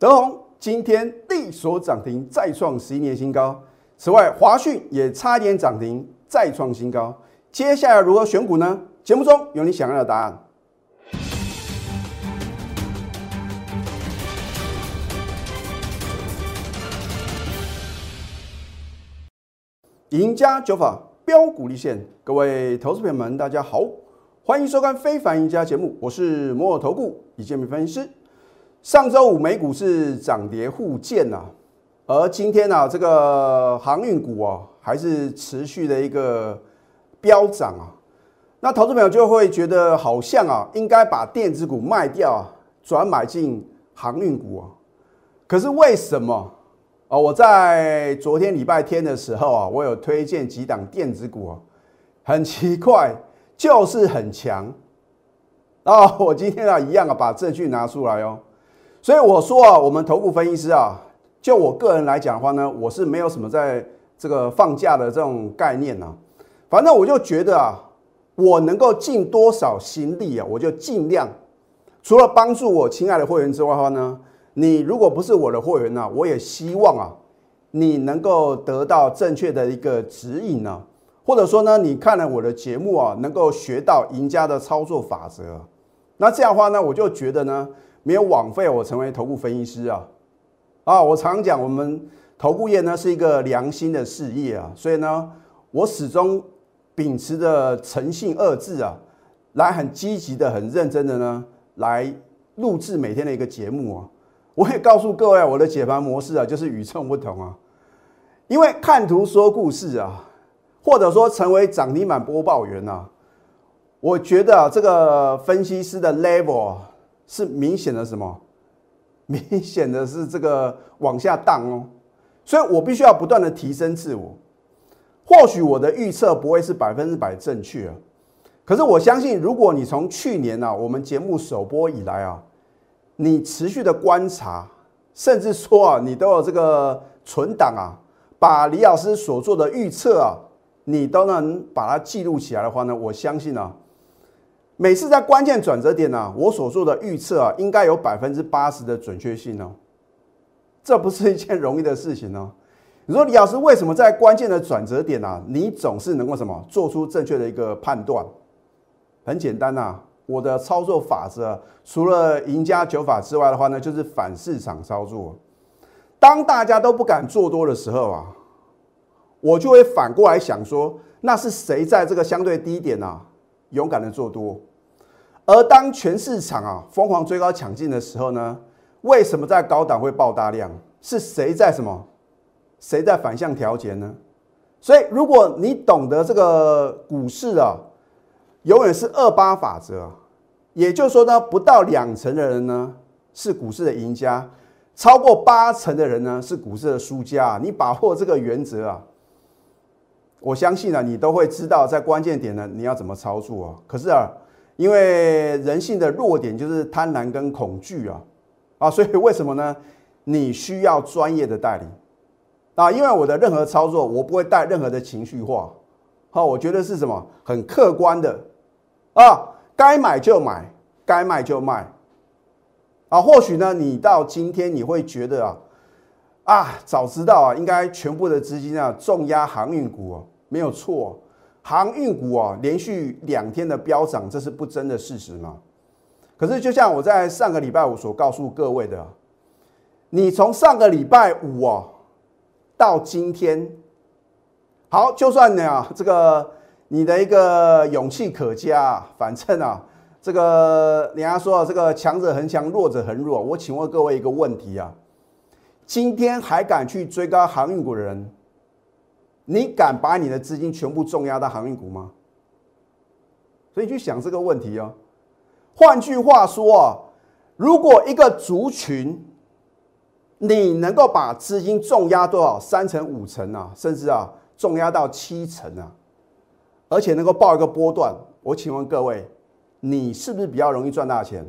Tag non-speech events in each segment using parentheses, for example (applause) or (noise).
德宏今天力所涨停，再创十一年新高。此外，华讯也差点涨停，再创新高。接下来如何选股呢？节目中有你想要的答案。赢家九法标股立现，各位投资朋友们，大家好，欢迎收看《非凡赢家》节目，我是摩尔投顾李建明分析师。上周五美股是涨跌互见呐，而今天呢，这个航运股啊，还是持续的一个飙涨啊。那投资朋友就会觉得好像啊，应该把电子股卖掉啊，转买进航运股啊。可是为什么？哦，我在昨天礼拜天的时候啊，我有推荐几档电子股啊，很奇怪，就是很强啊。我今天啊，一样啊，把证据拿出来哦。所以我说啊，我们头部分析师啊，就我个人来讲的话呢，我是没有什么在这个放假的这种概念呐。反正我就觉得啊，我能够尽多少心力啊，我就尽量。除了帮助我亲爱的会员之外的话呢。你如果不是我的会员呢，我也希望啊，你能够得到正确的一个指引呢，或者说呢，你看了我的节目啊，能够学到赢家的操作法则。那这样的话呢，我就觉得呢，没有枉费我成为头部分析师啊。啊，我常讲，我们头部业呢是一个良心的事业啊，所以呢，我始终秉持着诚信二字啊，来很积极的、很认真的呢，来录制每天的一个节目啊。我也告诉各位，我的解盘模式啊，就是与众不同啊。因为看图说故事啊，或者说成为涨停板播报员啊，我觉得啊，这个分析师的 level 是明显的什么？(laughs) 明显的是这个往下荡哦。所以我必须要不断的提升自我。或许我的预测不会是百分之百正确啊，可是我相信，如果你从去年呢，我们节目首播以来啊。你持续的观察，甚至说啊，你都有这个存档啊，把李老师所做的预测啊，你都能把它记录起来的话呢，我相信啊，每次在关键转折点呢，我所做的预测啊，应该有百分之八十的准确性哦。这不是一件容易的事情哦。你说李老师为什么在关键的转折点啊，你总是能够什么做出正确的一个判断？很简单呐。我的操作法则，除了赢家九法之外的话呢，就是反市场操作。当大家都不敢做多的时候啊，我就会反过来想说，那是谁在这个相对低点啊，勇敢的做多？而当全市场啊疯狂追高抢进的时候呢，为什么在高档会爆大量？是谁在什么？谁在反向调节呢？所以，如果你懂得这个股市啊。永远是二八法则，也就是说呢，不到两成的人呢是股市的赢家，超过八成的人呢是股市的输家。你把握这个原则啊，我相信啊，你都会知道在关键点呢你要怎么操作啊。可是啊，因为人性的弱点就是贪婪跟恐惧啊，啊，所以 (laughs) 为什么呢？你需要专业的代理啊，因为我的任何操作我不会带任何的情绪化，好，我觉得是什么？很客观的。啊，该买就买，该卖就卖，啊，或许呢，你到今天你会觉得啊，啊，早知道啊，应该全部的资金啊重压航运股哦，没有错，航运股啊连续两天的飙涨，这是不争的事实嘛。可是就像我在上个礼拜五所告诉各位的，你从上个礼拜五啊到今天，好，就算呢这个。你的一个勇气可嘉，反正啊，这个人家说这个强者恒强，弱者恒弱。我请问各位一个问题啊，今天还敢去追高航运股的人，你敢把你的资金全部重压到航运股吗？所以去想这个问题哦。换句话说啊，如果一个族群，你能够把资金重压多少？三成、五成啊，甚至啊，重压到七成啊。而且能够报一个波段，我请问各位，你是不是比较容易赚大钱？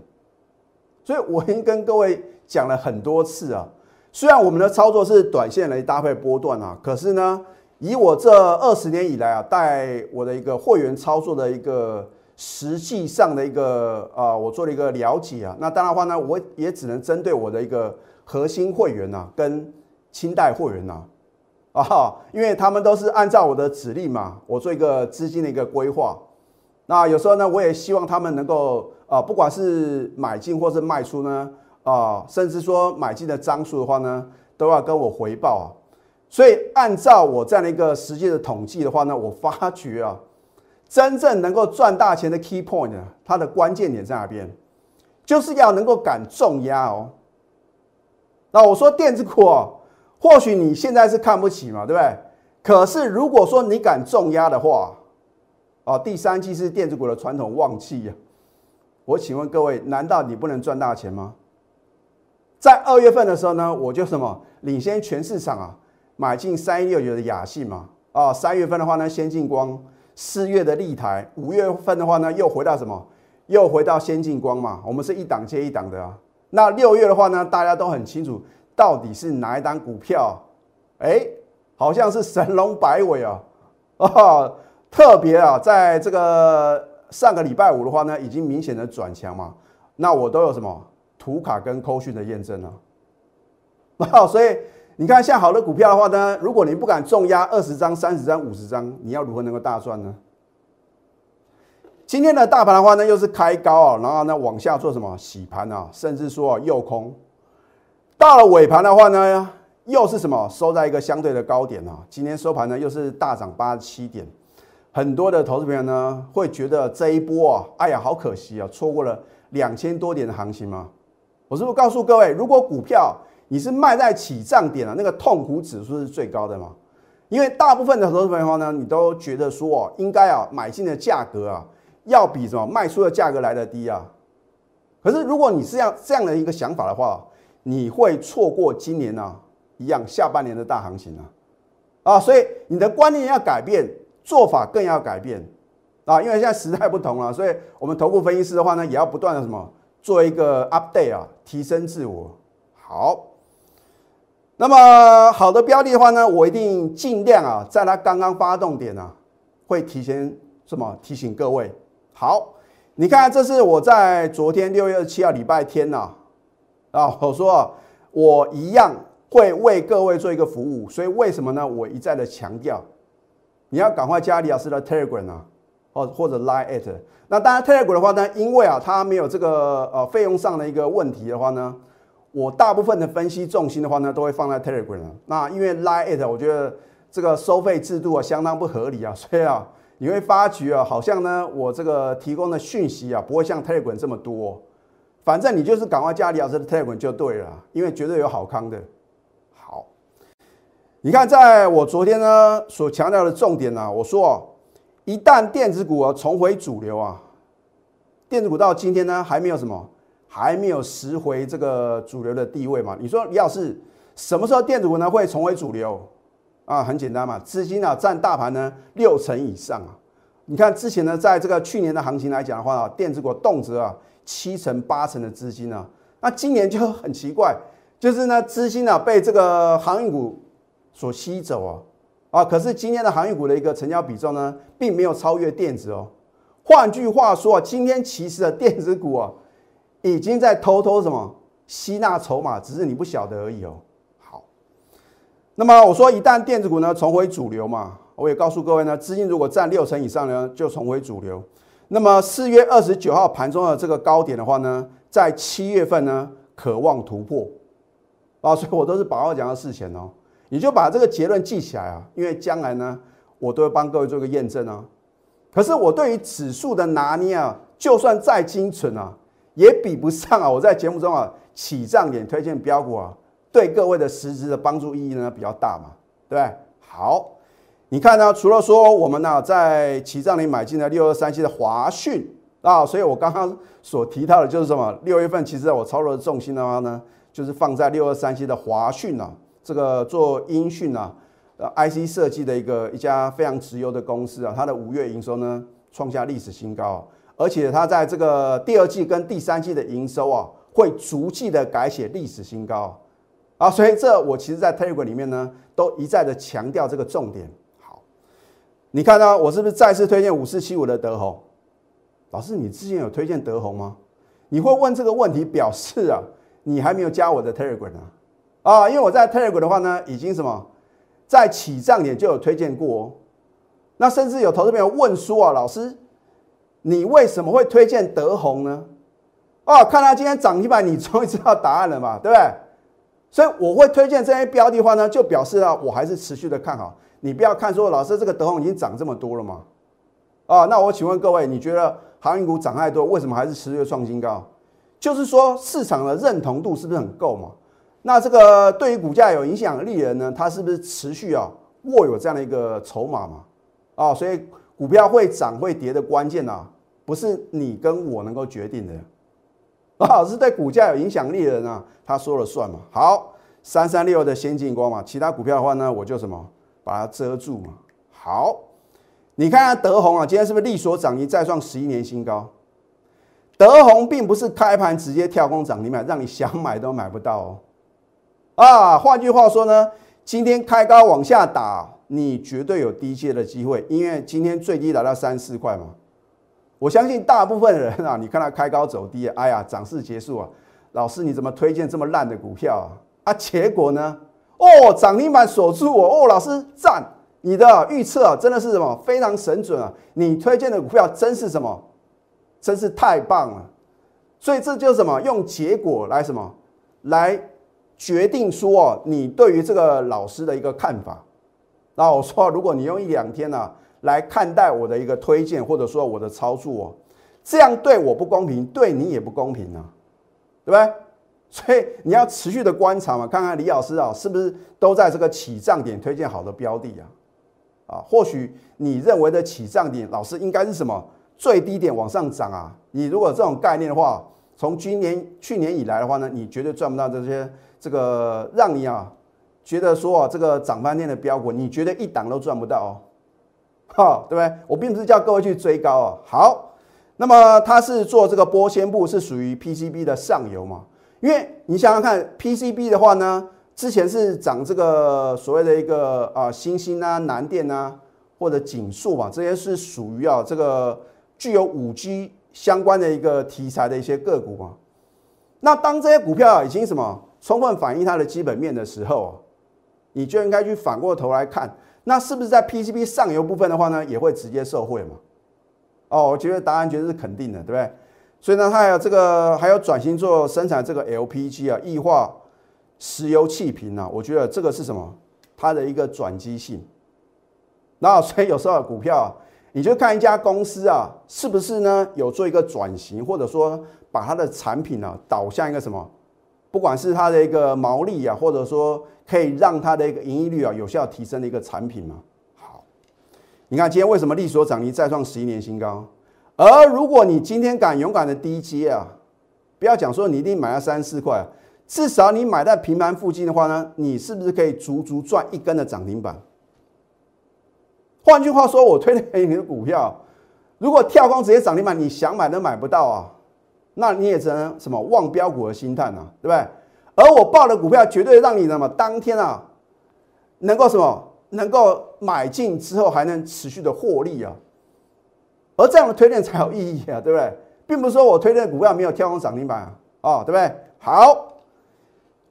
所以我已经跟各位讲了很多次啊。虽然我们的操作是短线来搭配波段啊，可是呢，以我这二十年以来啊，带我的一个会员操作的一个实际上的一个啊，我做了一个了解啊。那当然话呢，我也只能针对我的一个核心会员呐，跟清代会员呐，啊，因为他们都是按照我的指令嘛，我做一个资金的一个规划。那有时候呢，我也希望他们能够啊，不管是买进或是卖出呢，啊，甚至说买进的张数的话呢，都要跟我回报啊。所以按照我这样的一个实际的统计的话呢，我发觉啊，(laughs) 真正能够赚大钱的 key point 呢，它的关键点在哪边？就是要能够敢重压哦。那我说电子股哦，或许你现在是看不起嘛，对不对？可是如果说你敢重压的话，哦，第三季是电子股的传统旺季呀。我请问各位，难道你不能赚大钱吗？在二月份的时候呢，我就什么领先全市场啊，买进三一六九的雅信嘛。啊，三月份的话呢，先进光，四月的立台，五月份的话呢，又回到什么？又回到先进光嘛，我们是一档接一档的啊。那六月的话呢，大家都很清楚，到底是哪一档股票？哎，好像是神龙摆尾啊，啊，特别啊，在这个上个礼拜五的话呢，已经明显的转强嘛。那我都有什么图卡跟扣讯的验证啊？(laughs) 啊，所以你看，像好的股票的话呢，如果你不敢重压二十张、三十张、五十张，你要如何能够大赚呢？今天的大盘的话呢，又是开高啊，然后呢往下做什么洗盘啊，甚至说啊诱空。到了尾盘的话呢，又是什么收在一个相对的高点啊。今天收盘呢又是大涨八十七点，很多的投资朋友呢会觉得这一波啊，哎呀好可惜啊，错过了两千多点的行情吗？我是不是告诉各位，如果股票你是卖在起涨点啊，那个痛苦指数是最高的嘛？因为大部分的投资朋友呢，你都觉得说哦应该啊买进的价格啊。要比什么卖出的价格来的低啊？可是如果你是这样这样的一个想法的话，你会错过今年呢一样下半年的大行情啊！啊，所以你的观念要改变，做法更要改变啊！因为现在时代不同了，所以我们头部分析师的话呢，也要不断的什么做一个 update 啊，提升自我。好，那么好的标的的话呢，我一定尽量啊，在它刚刚发动点啊，会提前什么提醒各位。好，你看，这是我在昨天六月二十七号礼拜天呐，啊，我说我一样会为各位做一个服务，所以为什么呢？我一再的强调，你要赶快加李老师的 Telegram 啊，或或者 Line at。那当然 Telegram 的话呢，因为啊，它没有这个呃费用上的一个问题的话呢，我大部分的分析重心的话呢，都会放在 Telegram 那因为 Line at，我觉得这个收费制度啊相当不合理啊，(laughs) 所以啊。你会发觉啊，好像呢，我这个提供的讯息啊，不会像 Telegram 这么多。反正你就是赶快加李老师的 Telegram 就对了，因为绝对有好康的。好，你看，在我昨天呢所强调的重点呢，我说啊，一旦电子股啊重回主流啊，电子股到今天呢还没有什么，还没有拾回这个主流的地位嘛？你说李老师，什么时候电子股呢会重回主流？啊，很简单嘛，资金啊占大盘呢六成以上啊。你看之前呢，在这个去年的行情来讲的话啊，电子股动辄啊七成八成的资金啊，那今年就很奇怪，就是呢资金啊被这个航运股所吸走啊啊，可是今天的航运股的一个成交比重呢，并没有超越电子哦。换句话说，今天其实的电子股啊，已经在偷偷什么吸纳筹码，只是你不晓得而已哦。好那么我说，一旦电子股呢重回主流嘛，我也告诉各位呢，资金如果占六成以上呢，就重回主流。那么四月二十九号盘中的这个高点的话呢，在七月份呢，渴望突破啊，所以我都是把握讲到事前哦，你就把这个结论记起来啊，因为将来呢，我都会帮各位做一个验证啊。可是我对于指数的拿捏啊，就算再精准啊，也比不上啊，我在节目中啊起涨点推荐标股啊。对各位的实质的帮助意义呢比较大嘛，对？好，你看呢，除了说我们呢在起涨点买进了六二三七的华讯啊，所以我刚刚所提到的就是什么？六月份其实我操作的重心的话呢，就是放在六二三七的华讯啊，这个做音讯啊，呃，IC 设计的一个一家非常直优的公司啊，它的五月营收呢创下历史新高，而且它在这个第二季跟第三季的营收啊，会逐季的改写历史新高。啊，所以这我其实，在 Telegram 里面呢，都一再的强调这个重点。好，你看到我是不是再次推荐五四七五的德宏？老师，你之前有推荐德宏吗？你会问这个问题，表示啊，你还没有加我的 Telegram 啊？啊，因为我在 Telegram 的话呢，已经什么在起涨点就有推荐过哦。那甚至有投资朋友问说啊，老师，你为什么会推荐德宏呢？哦，看他今天涨停板，你终于知道答案了嘛，对不对？所以我会推荐这些标的话呢，就表示啊，我还是持续的看好。你不要看说，老师这个德宏已经涨这么多了嘛？啊，那我请问各位，你觉得航运股涨太多，为什么还是持续创新高？就是说市场的认同度是不是很够嘛？那这个对于股价有影响力的人呢，他是不是持续啊握有这样的一个筹码嘛？啊，所以股票会涨会跌的关键呢，不是你跟我能够决定的，(laughs) 啊，是对股价有影响力的人啊，他说了算嘛。好，三三六的先进光嘛，其他股票的话呢，我就什么把它遮住嘛。好，你看看德宏啊，今天是不是力所涨停再创十一年新高？德宏并不是开盘直接跳空涨停板，让你想买都买不到哦。啊，换句话说呢，今天开高往下打，你绝对有低阶的机会，因为今天最低达到三四块嘛。我相信大部分人啊，你看他开高走低，哎呀，涨势结束啊，老师你怎么推荐这么烂的股票啊？啊，结果呢？哦，涨停板锁住我，哦，老师赞，你的预测啊，真的是什么非常神准啊！你推荐的股票真是什么？真是太棒了，所以这就是什么？用结果来什么来决定说哦，你对于这个老师的一个看法。那我说，如果你用一两天呢来看待我的一个推荐，或者说我的操作哦，这样对我不公平，对你也不公平啊，对不对？所以你要持续的观察嘛，看看李老师啊是不是都在这个起涨点推荐好的标的啊？啊，或许你认为的起涨点，老师应该是什么？最低点往上涨啊！你如果这种概念的话，从今年去年以来的话呢，你绝对赚不到这些这个让你啊觉得说啊这个涨翻天的标股，你觉得一档都赚不到哦，哈，对不对？我并不是叫各位去追高啊。好，那么它是做这个玻纤布，是属于 PCB 的上游嘛？因为你想想看，PCB 的话呢，之前是涨这个所谓的一个啊新兴啊南电啊或者景硕嘛，这些是属于啊这个。具有五 G 相关的一个题材的一些个股啊，那当这些股票已经什么充分反映它的基本面的时候，你就应该去反过头来看，那是不是在 PCB 上游部分的话呢，也会直接受惠嘛？哦，我觉得答案绝对是肯定的，对不对？所以呢，它还有这个还有转型做生产这个 LPG 啊，液化石油气瓶啊，我觉得这个是什么？它的一个转机性。那所以有时候股票。你就看一家公司啊，是不是呢？有做一个转型，或者说把它的产品呢导向一个什么？不管是它的一个毛利啊，或者说可以让它的一个盈利率啊有效提升的一个产品嘛。好，你看今天为什么利所涨停再创十一年新高？而如果你今天敢勇敢的低接啊，不要讲说你一定买了三四块，至少你买在平盘附近的话呢，你是不是可以足足赚一根的涨停板？换句话说，我推荐给你的股票，如果跳空直接涨停板，你想买都买不到啊，那你也只能什么望标股而心叹啊，对不对？而我报的股票绝对让你什么当天啊，能够什么能够买进之后还能持续的获利啊，而这样的推荐才有意义啊，对不对？并不是说我推荐的股票没有跳空涨停板啊，哦，对不对？好，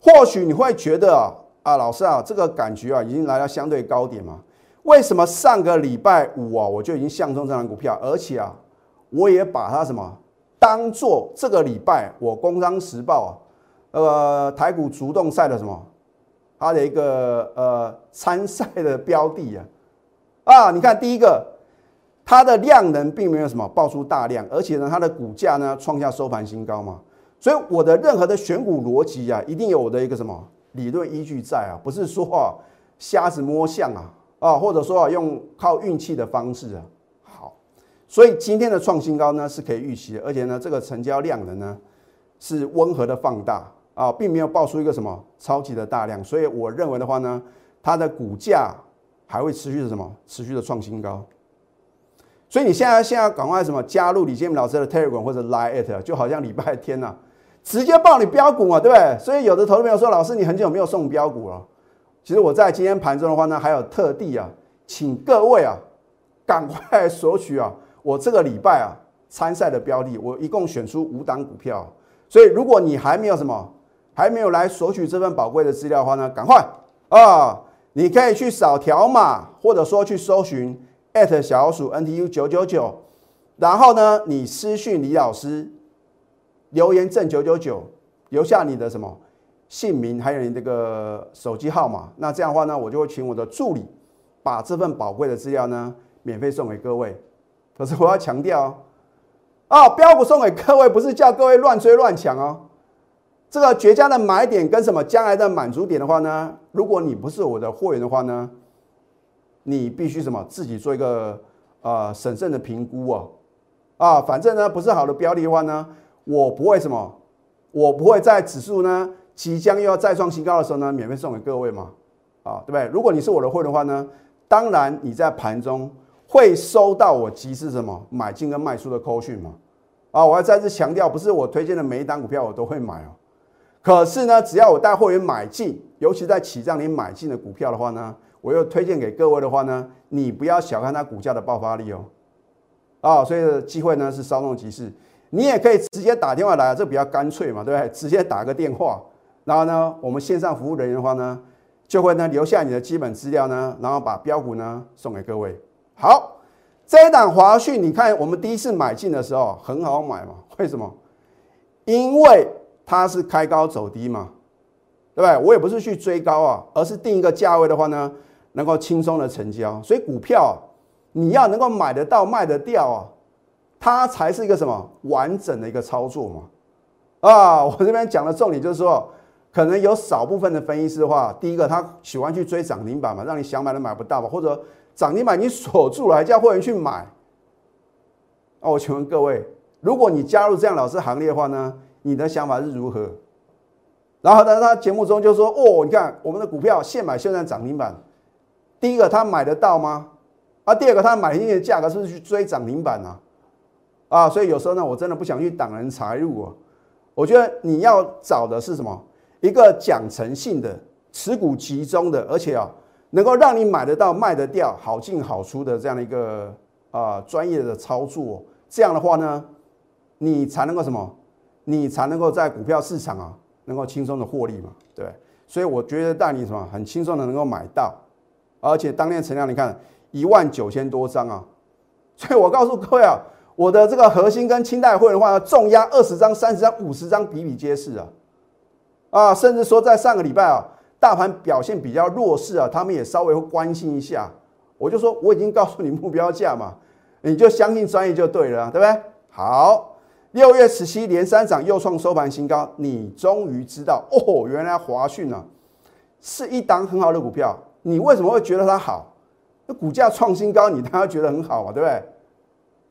或许你会觉得啊，啊，老师啊，这个感觉啊，已经来到相对高点嘛。为什么上个礼拜五啊，我就已经相中这张股票，而且啊，我也把它什么当做这个礼拜我《工商时报》啊，呃，台股主动赛的什么，它的一个呃参赛的标的啊，啊，你看第一个，它的量能并没有什么爆出大量，而且呢，它的股价呢创下收盘新高嘛，所以我的任何的选股逻辑啊，一定有我的一个什么理论依据在啊，不是说啊瞎子摸象啊。啊，或者说啊，用靠运气的方式啊，所以今天的创新高呢是可以预期的，而且呢，这个成交量的呢是温和的放大啊，并没有爆出一个什么超级的大量，所以我认为的话呢，它的股价还会持续的什么持续的创新高。所以你现在现在赶快什么加入李建明老师的 Telegram 或者 Line at，就好像礼拜天呐，直接报你标股嘛，对不对？所以有的投资朋友说，老师你很久没有送标股了。其实我在今天盘中的话呢，还有特地啊，请各位啊，赶快索取啊，我这个礼拜啊参赛的标的，我一共选出五档股票。所以如果你还没有什么，还没有来索取这份宝贵的资料的话呢，赶快啊！你可以去扫条码，或者说去搜寻小鼠 NTU 九九九，然后呢，你私讯李老师，留言正九九九，留下你的什么姓名，还有你这个手机号码。那这样的话呢，我就会请我的助理把这份宝贵的资料呢，免费送给各位。可是我要强调哦，标股送给各位，不是叫各位乱追乱抢哦。这个绝佳的买点跟什么将来的满足点的话呢？如果你不是我的会员的话呢，你必须什么自己做一个呃审慎的评估哦。啊，反正呢不是好的标的的话呢，我不会什么，我不会在指数呢即将又要再创新高的时候呢，免费送给各位嘛。啊，对不对？如果你是我的会的话呢，当然你在盘中会收到我及时什么买进跟卖出的扣讯吗。啊，我要再次强调，不是我推荐的每一单股票我都会买哦。可是呢，只要我带会员买进，尤其在起涨你买进的股票的话呢，我又推荐给各位的话呢，你不要小看它股价的爆发力哦。啊，所以机会呢是稍纵即逝，你也可以直接打电话来，这比较干脆嘛，对不对？直接打个电话，然后呢，我们线上服务人员的话呢，就会呢留下你的基本资料呢，然后把标股呢送给各位。好，这一档华讯，你看我们第一次买进的时候很好买嘛？(laughs) 为什么？因为它是开高走低嘛，对不对？我也不是去追高啊，而是定一个价位的话呢，能够轻松的成交。所以股票你要能够买得到、卖得掉啊，它才是一个什么完整的一个操作嘛。啊，(laughs) 我这边讲的重点就是说，可能有少部分的分析师的话，第一个他喜欢去追涨停板嘛，让你想买都买不到嘛，或者涨停板你锁住了，还叫会员去买。那我请问各位，如果你加入这样老师行列的话呢？你的想法是如何？然后呢，他节目中就说：“哦，你看我们的股票现买现在涨停板。第一个他买得到吗？啊，第二个他买进的价格是不是去追涨停板啊？啊，所以有时候呢，我真的不想去挡人财路啊。我觉得你要找的是什么？一个讲诚信的、持股集中的，而且啊，能够让你买得到、卖得掉、好进好出的这样的一个啊专业的操作。这样的话呢，你才能够什么？”你才能够在股票市场啊，能够轻松的获利嘛，对所以我觉得带你什么很轻松的能够买到，而且当天成交你看一万九千多张啊，所以我告诉各位啊，我的这个核心跟清代会的话，重压二十张、三十张、五十张比比皆是啊，啊，甚至说在上个礼拜啊，大盘表现比较弱势啊，他们也稍微会关心一下，我就说我已经告诉你目标价嘛，(laughs) 你就相信专业就对了，对不对？好。六月十七连三涨，又创收盘新高。你终于知道哦，原来华讯啊是一档很好的股票。你为什么会觉得它好？那股价创新高，你当然觉得很好嘛，对不对？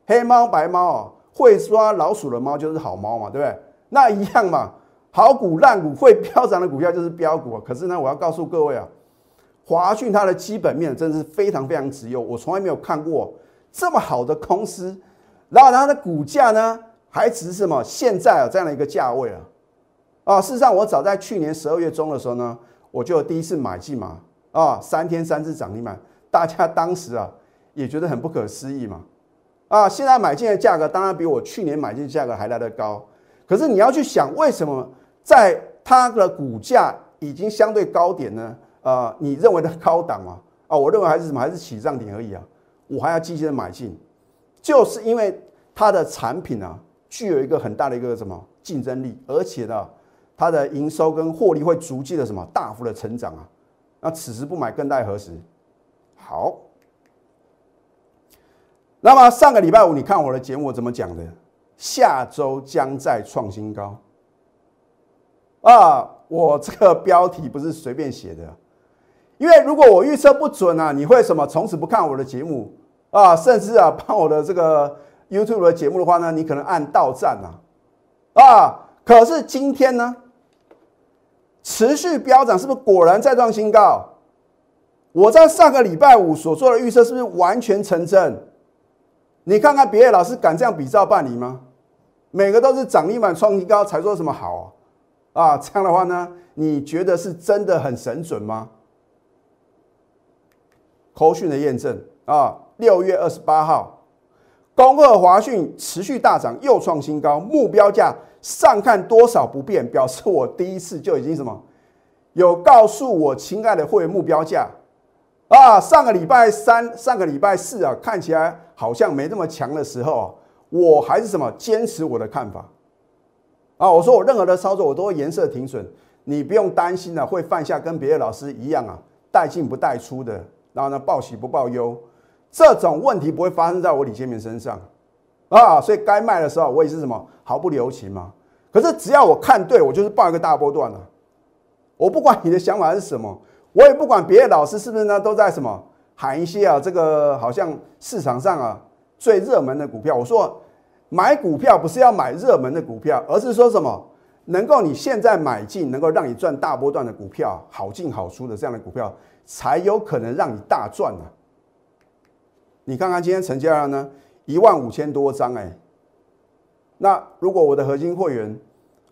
黑猫白猫啊，会抓老鼠的猫就是好猫嘛，对不对？那一样嘛，好股烂股会飙涨的股票就是标股。可是呢，我要告诉各位啊，华讯它的基本面真的是非常非常直优，我从来没有看过这么好的公司。然后它的股价呢？还值什么？现在啊，这样的一个价位啊，啊，事实上我早在去年十二月中的时候呢，我就第一次买进嘛，啊，三天三次涨停板，大家当时啊也觉得很不可思议嘛，啊，现在买进的价格当然比我去年买进的价格还来得高，可是你要去想，为什么在它的股价已经相对高点呢？啊，你认为的高档嘛，啊，我认为还是什么，还是起涨点而已啊，我还要积极的买进，就是因为它的产品啊。具有一个很大的一个什么竞争力，而且呢，它的营收跟获利会逐渐的什么大幅的成长啊。那此时不买更待何时？好，那么上个礼拜五你看我的节目我怎么讲的？下周将再创新高啊！我这个标题不是随便写的，因为如果我预测不准啊，你会什么从此不看我的节目啊，甚至啊帮我的这个。YouTube 的节目的话呢，你可能按到站啊，啊，可是今天呢，持续飙涨，是不是果然再创新高？我在上个礼拜五所做的预测是不是完全成真？你看看别的老师敢这样比照办理吗？每个都是涨一满创新高才说什么好？啊这样的话呢，你觉得是真的很神准吗？口讯的验证啊，六月二十八号。恭贺华讯持续大涨，又创新高，目标价上看多少不变，表示我第一次就已经什么有告诉我亲爱的会员目标价啊。上个礼拜三、上个礼拜四啊，看起来好像没那么强的时候，我还是什么坚持我的看法啊。我说我任何的操作我都会颜色停损，你不用担心啊，会犯下跟别的老师一样啊，带进不带出的，然后呢报喜不报忧，这种问题不会发生在我李建明身上。啊，所以该卖的时候，我也是什么毫不留情嘛。可是只要我看对，我就是报一个大波段了。我不管你的想法是什么，我也不管别的老师是不是呢都在什么喊一些啊，这个好像市场上啊最热门的股票。我说买股票不是要买热门的股票，而是说什么能够你现在买进，能够让你赚大波段的股票，好进好出的这样的股票，才有可能让你大赚呢。你看看今天成交量呢？一万五千多张哎，那如果我的核心会员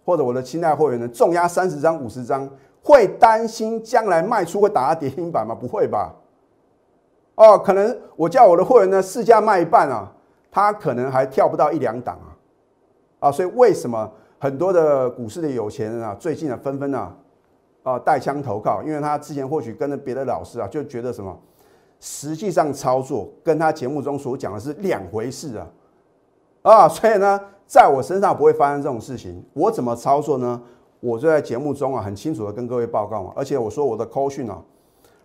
或者我的亲爱会员呢，重压三十张、五十张，会担心将来卖出会打到跌停板吗？不会吧？哦，可能我叫我的会员呢，市价卖一半啊，他可能还跳不到一两档啊，啊，所以为什么很多的股市的有钱人啊，最近啊纷纷啊啊带枪投靠？因为他之前或许跟着别的老师啊，就觉得什么？实际上操作跟他节目中所讲的是两回事啊，啊，所以呢，在我身上不会发生这种事情。我怎么操作呢？我就在节目中啊，很清楚的跟各位报告嘛。而且我说我的扣讯啊，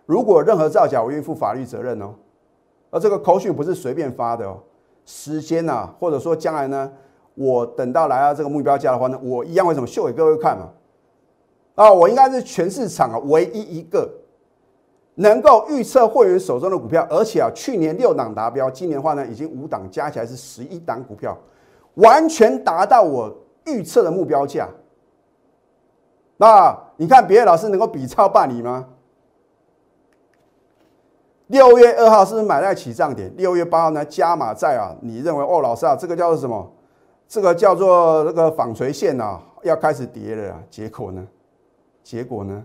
如果任何造假，我愿意负法律责任哦。而这个扣讯不是随便发的哦，时间呐，或者说将来呢，我等到来到这个目标价的话呢，我一样为什么秀给各位看嘛。啊，我应该是全市场啊唯一一个。能够预测会员手中的股票，而且啊，去年六档达标，今年的话呢，已经五档加起来是十一档股票，完全达到我预测的目标价。那你看别的老师能够比超办理吗？六月二号是不是买在起涨点？六月八号呢加码在啊？你认为哦，老师啊，这个叫做什么？这个叫做那个纺锤线啊，要开始跌了啊。结果呢？结果呢？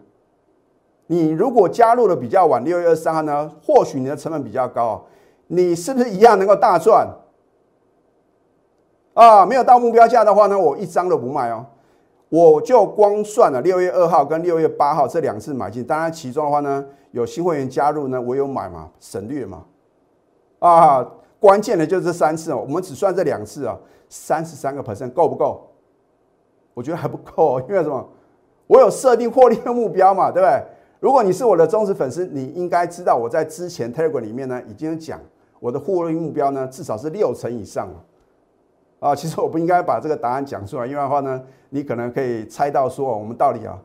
你如果加入的比较晚，六月二十三号呢，或许你的成本比较高，你是不是一样能够大赚？啊，没有到目标价的话呢，我一张都不卖哦，我就光算了六月二号跟六月八号这两次买进，当然其中的话呢，有新会员加入呢，我有买嘛，省略嘛，啊，关键的就是这三次哦，我们只算这两次啊，三十三个 percent 够不够？我觉得还不够，因为什么？我有设定获利的目标嘛，对不对？如果你是我的忠实粉丝，你应该知道我在之前 Telegram 里面呢已经讲我的获利目标呢至少是六成以上了啊，其实我不应该把这个答案讲出来，因为的话呢，你可能可以猜到说我们到底啊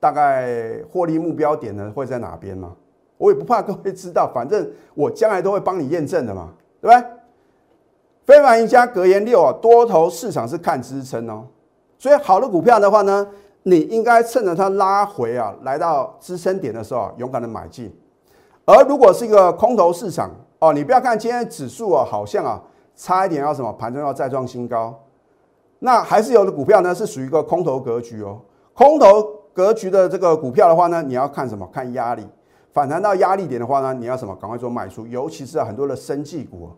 大概获利目标点呢会在哪边嘛？我也不怕各位知道，反正我将来都会帮你验证的嘛，对不对？非凡赢家格言六啊，多头市场是看支撑哦，所以好的股票的话呢。你应该趁着它拉回啊，来到支撑点的时候，勇敢的买进。而如果是一个空头市场哦，你不要看今天指数啊，好像啊差一点要什么盘中要再创新高，那还是有的股票呢是属于一个空头格局哦。空头格局的这个股票的话呢，你要看什么？看压力，反弹到压力点的话呢，你要什么？赶快做卖出。尤其是很多的生技股，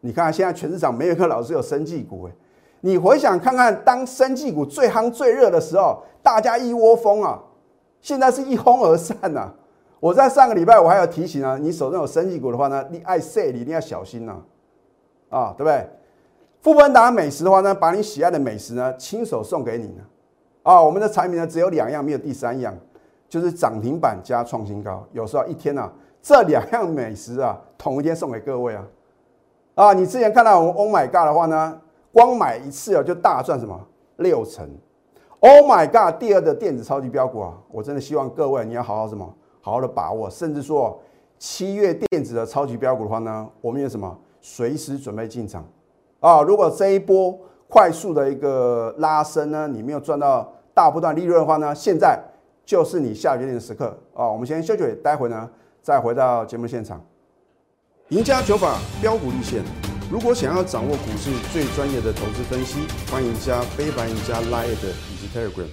你看现在全市场没有一个老师有生技股哎。你回想看看，当生技股最夯最热的时候，大家一窝蜂啊，现在是一哄而散呐。我在上个礼拜我还有提醒啊，你手上有生技股的话呢，你爱塞你一定要小心呐，啊，啊对不对？富邦达美食的话呢，把你喜爱的美食呢亲手送给你呢，啊，我们的产品呢只有两样，没有第三样，就是涨停板加创新高。有时候一天啊，这两样美食啊，同一天送给各位啊，啊，你之前看到我们 Oh My God 的话呢？光买一次啊，就大赚什么六成？Oh my god！第二的电子超级标股啊，我真的希望各位你要好好什么，好好的把握。甚至说七月电子的超级标股的话呢，我们有什么随时准备进场啊？如果这一波快速的一个拉升呢，你没有赚到大波段利润的话呢，现在就是你下决定的时刻啊！我们先休息，待会呢再回到节目现场，赢家九法标股立线。如果想要掌握股市最专业的投资分析，欢迎加非凡、加 Line 以及 Telegram。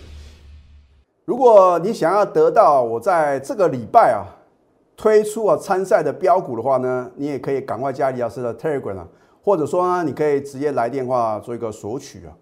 如果你想要得到我在这个礼拜啊推出啊参赛的标股的话呢，你也可以赶快加李老师的 Telegram 啊，或者说呢，你可以直接来电话做一个索取啊。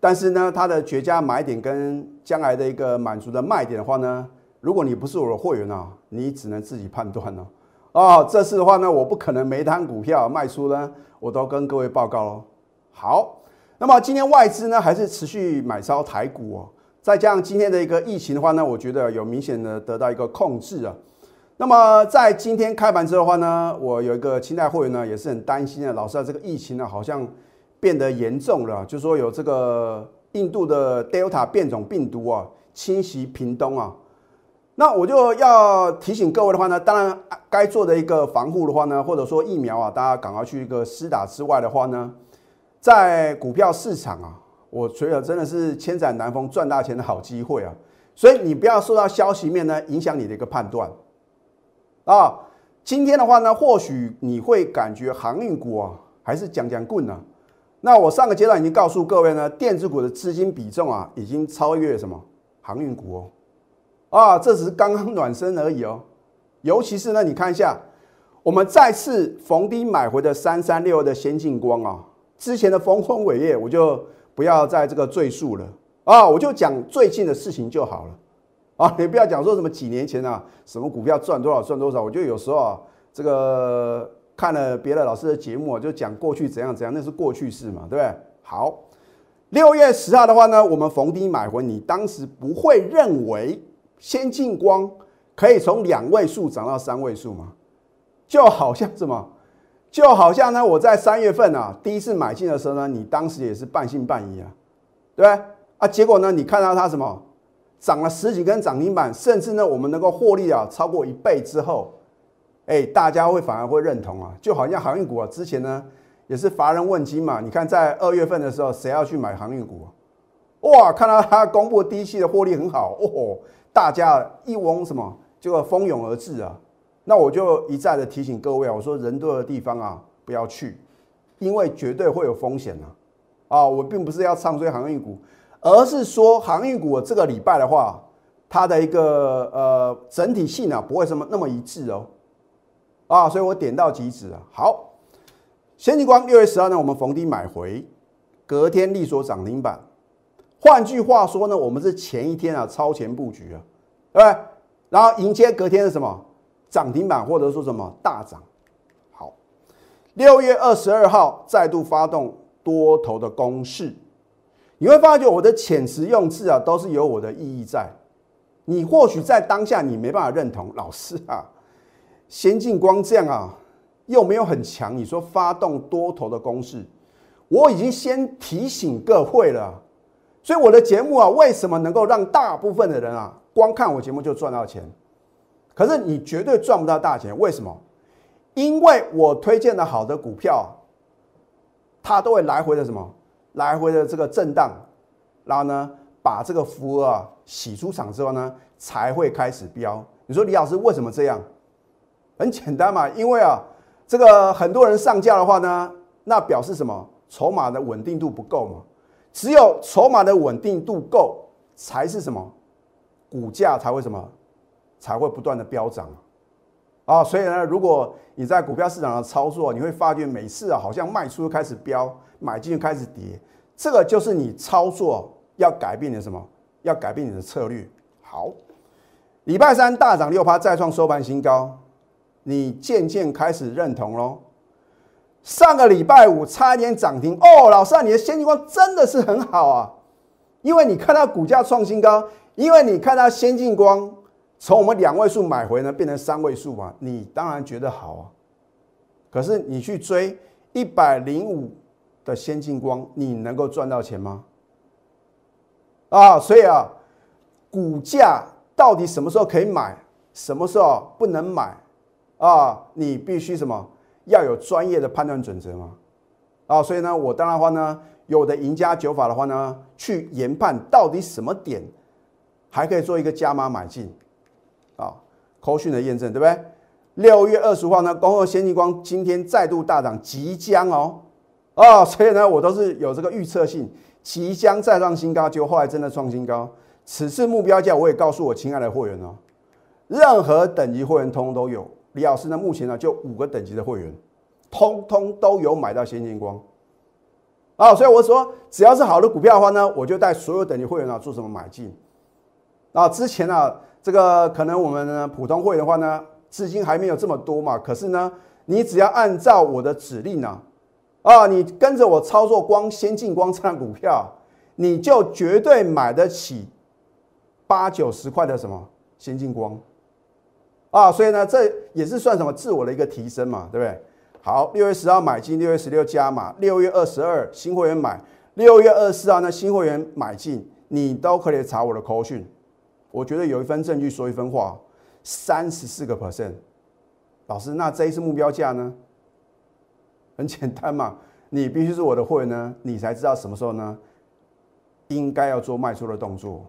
但是呢，它的绝佳买点跟将来的一个满足的卖点的话呢，如果你不是我的会员啊，你只能自己判断了。哦，这次的话呢，我不可能每单股票卖出呢，我都跟各位报告喽。好，那么今天外资呢还是持续买超台股哦，再加上今天的一个疫情的话呢，我觉得有明显的得到一个控制啊。那么在今天开盘之后的话呢，我有一个清代会员呢也是很担心的，老师啊，这个疫情呢好像。变得严重了，就说有这个印度的 Delta 变种病毒啊侵袭屏东啊，那我就要提醒各位的话呢，当然该做的一个防护的话呢，或者说疫苗啊，大家赶快去一个施打之外的话呢，在股票市场啊，我觉得真的是千载难逢赚大钱的好机会啊，所以你不要受到消息面呢影响你的一个判断啊。今天的话呢，或许你会感觉航运股啊还是讲讲棍呢。那我上个阶段已经告诉各位呢，电子股的资金比重啊，已经超越什么航运股哦，啊，这只是刚刚暖身而已哦。尤其是呢，你看一下，我们再次逢低买回的三三六的先进光啊，之前的丰功伟业我就不要在这个赘述了啊，我就讲最近的事情就好了啊，你不要讲说什么几年前啊，什么股票赚多少赚多少，我就有时候啊，这个。看了别的老师的节目啊，就讲过去怎样怎样，那是过去式嘛，对不对？好，六月十号的话呢，我们逢低买回，你当时不会认为先进光可以从两位数涨到三位数吗？就好像什么？就好像呢，我在三月份啊，第一次买进的时候呢，你当时也是半信半疑啊，对不对？啊，结果呢，你看到它什么涨了十几根涨停板，甚至呢，我们能够获利啊超过一倍之后。哎，大家会反而会认同啊，就好像航运股啊，之前呢也是乏人问津嘛。你看在二月份的时候，谁要去买航运股？哇，看到他公布第一期的获利很好哦，大家一翁什么就蜂拥而至啊。那我就一再的提醒各位啊，我说人多的地方啊不要去，因为绝对会有风险啊。啊，我并不是要唱衰航运股，而是说航运股这个礼拜的话，它的一个呃整体性啊不会什么那么一致哦。啊，所以我点到即止啊。好，先进光六月十二呢，我们逢低买回，隔天力所涨停板。换句话说呢，我们是前一天啊超前布局啊，对不对？然后迎接隔天是什么涨停板，或者说什么大涨。好，六月二十二号再度发动多头的攻势，你会发觉我的遣词用字啊都是有我的意义在。你或许在当下你没办法认同，老师啊。先进光这样啊，又没有很强。你说发动多头的攻势，我已经先提醒各位了。所以我的节目啊，为什么能够让大部分的人啊，光看我节目就赚到钱？可是你绝对赚不到大钱。为什么？因为我推荐的好的股票，它都会来回的什么？来回的这个震荡，然后呢，把这个浮额啊洗出场之后呢，才会开始飙。你说李老师为什么这样？很简单嘛，因为啊，这个很多人上架的话呢，那表示什么？筹码的稳定度不够嘛。只有筹码的稳定度够，才是什么？股价才会什么？才会不断的飙涨啊！所以呢，如果你在股票市场的操作，你会发觉每次啊，好像卖出开始飙，买进开始跌，这个就是你操作要改变的什么？要改变你的策略。好，礼拜三大涨六趴，再创收盘新高。你渐渐开始认同喽。上个礼拜五差一点涨停哦，老师啊，你的先进光真的是很好啊，因为你看到股价创新高，因为你看到先进光从我们两位数买回呢变成三位数嘛，你当然觉得好啊。可是你去追一百零五的先进光，你能够赚到钱吗？啊，所以啊，股价到底什么时候可以买，什么时候不能买？啊，你必须什么要有专业的判断准则嘛？啊，所以呢，我当然话呢，有的赢家九法的话呢，去研判到底什么点还可以做一个加码买进啊，口讯的验证对不对？六月二十号呢，恭贺先进光今天再度大涨，即将哦，啊，所以呢，我都是有这个预测性，即将再创新高，就后来真的创新高。此次目标价我也告诉我亲爱的会员哦，任何等级会员通通都有。李老师呢？目前呢就五个等级的会员，通通都有买到先进光啊，所以我说只要是好的股票的话呢，我就带所有等级会员啊做什么买进。啊，之前呢，这个可能我们呢普通会的话呢，资金还没有这么多嘛，可是呢，你只要按照我的指令呢，啊，啊你跟着我操作光先进光这样股票，你就绝对买得起八九十块的什么先进光。啊，所以呢，这也是算什么自我的一个提升嘛，对不对？好，六月十号买进，六月十六加码，六月二十二新会员买，六月二十四号呢新会员买进，你都可以查我的口讯。我觉得有一分证据说一分话，三十四个 percent。老师，那这一次目标价呢？很简单嘛，你必须是我的会员呢，你才知道什么时候呢，应该要做卖出的动作。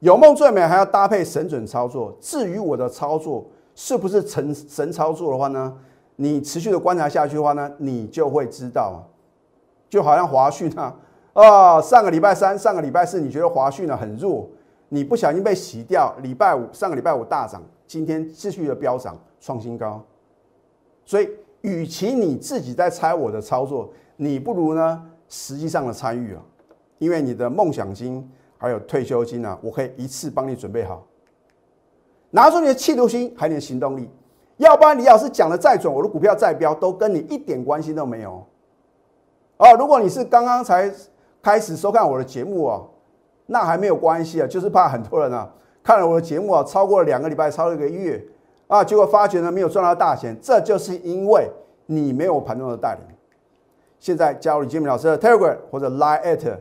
有梦最美，还要搭配神准操作。至于我的操作是不是神神操作的话呢？你持续的观察下去的话呢，你就会知道。就好像华讯啊，啊，上个礼拜三、上个礼拜四，你觉得华讯呢很弱，你不小心被洗掉。礼拜五、上个礼拜五大涨，今天继续的飙涨，创新高。所以，与其你自己在猜我的操作，你不如呢实际上的参与啊，因为你的梦想金。还有退休金呢，我可以一次帮你准备好，拿出你的企图心，还有你的行动力，要不然李老师讲的再准，我的股票再飙，都跟你一点关系都没有。哦，如果你是刚刚才开始收看我的节目啊，那还没有关系啊，就是怕很多人啊看了我的节目啊，超过了两个礼拜，超过一个月啊，结果发觉呢没有赚到大钱，这就是因为你没有盘中的带领。现在加入李建明老师的 Telegram 或者 Line at。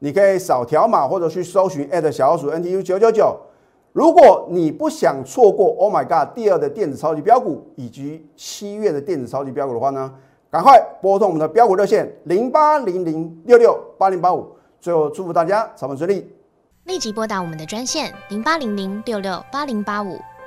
你可以扫条码或者去搜寻小老鼠 NTU 九九九。如果你不想错过 Oh my God 第二的电子超级标股以及七月的电子超级标股的话呢，赶快拨通我们的标股热线零八零零六六八零八五。最后祝福大家操盘顺利，立即拨打我们的专线零八零零六六八零八五。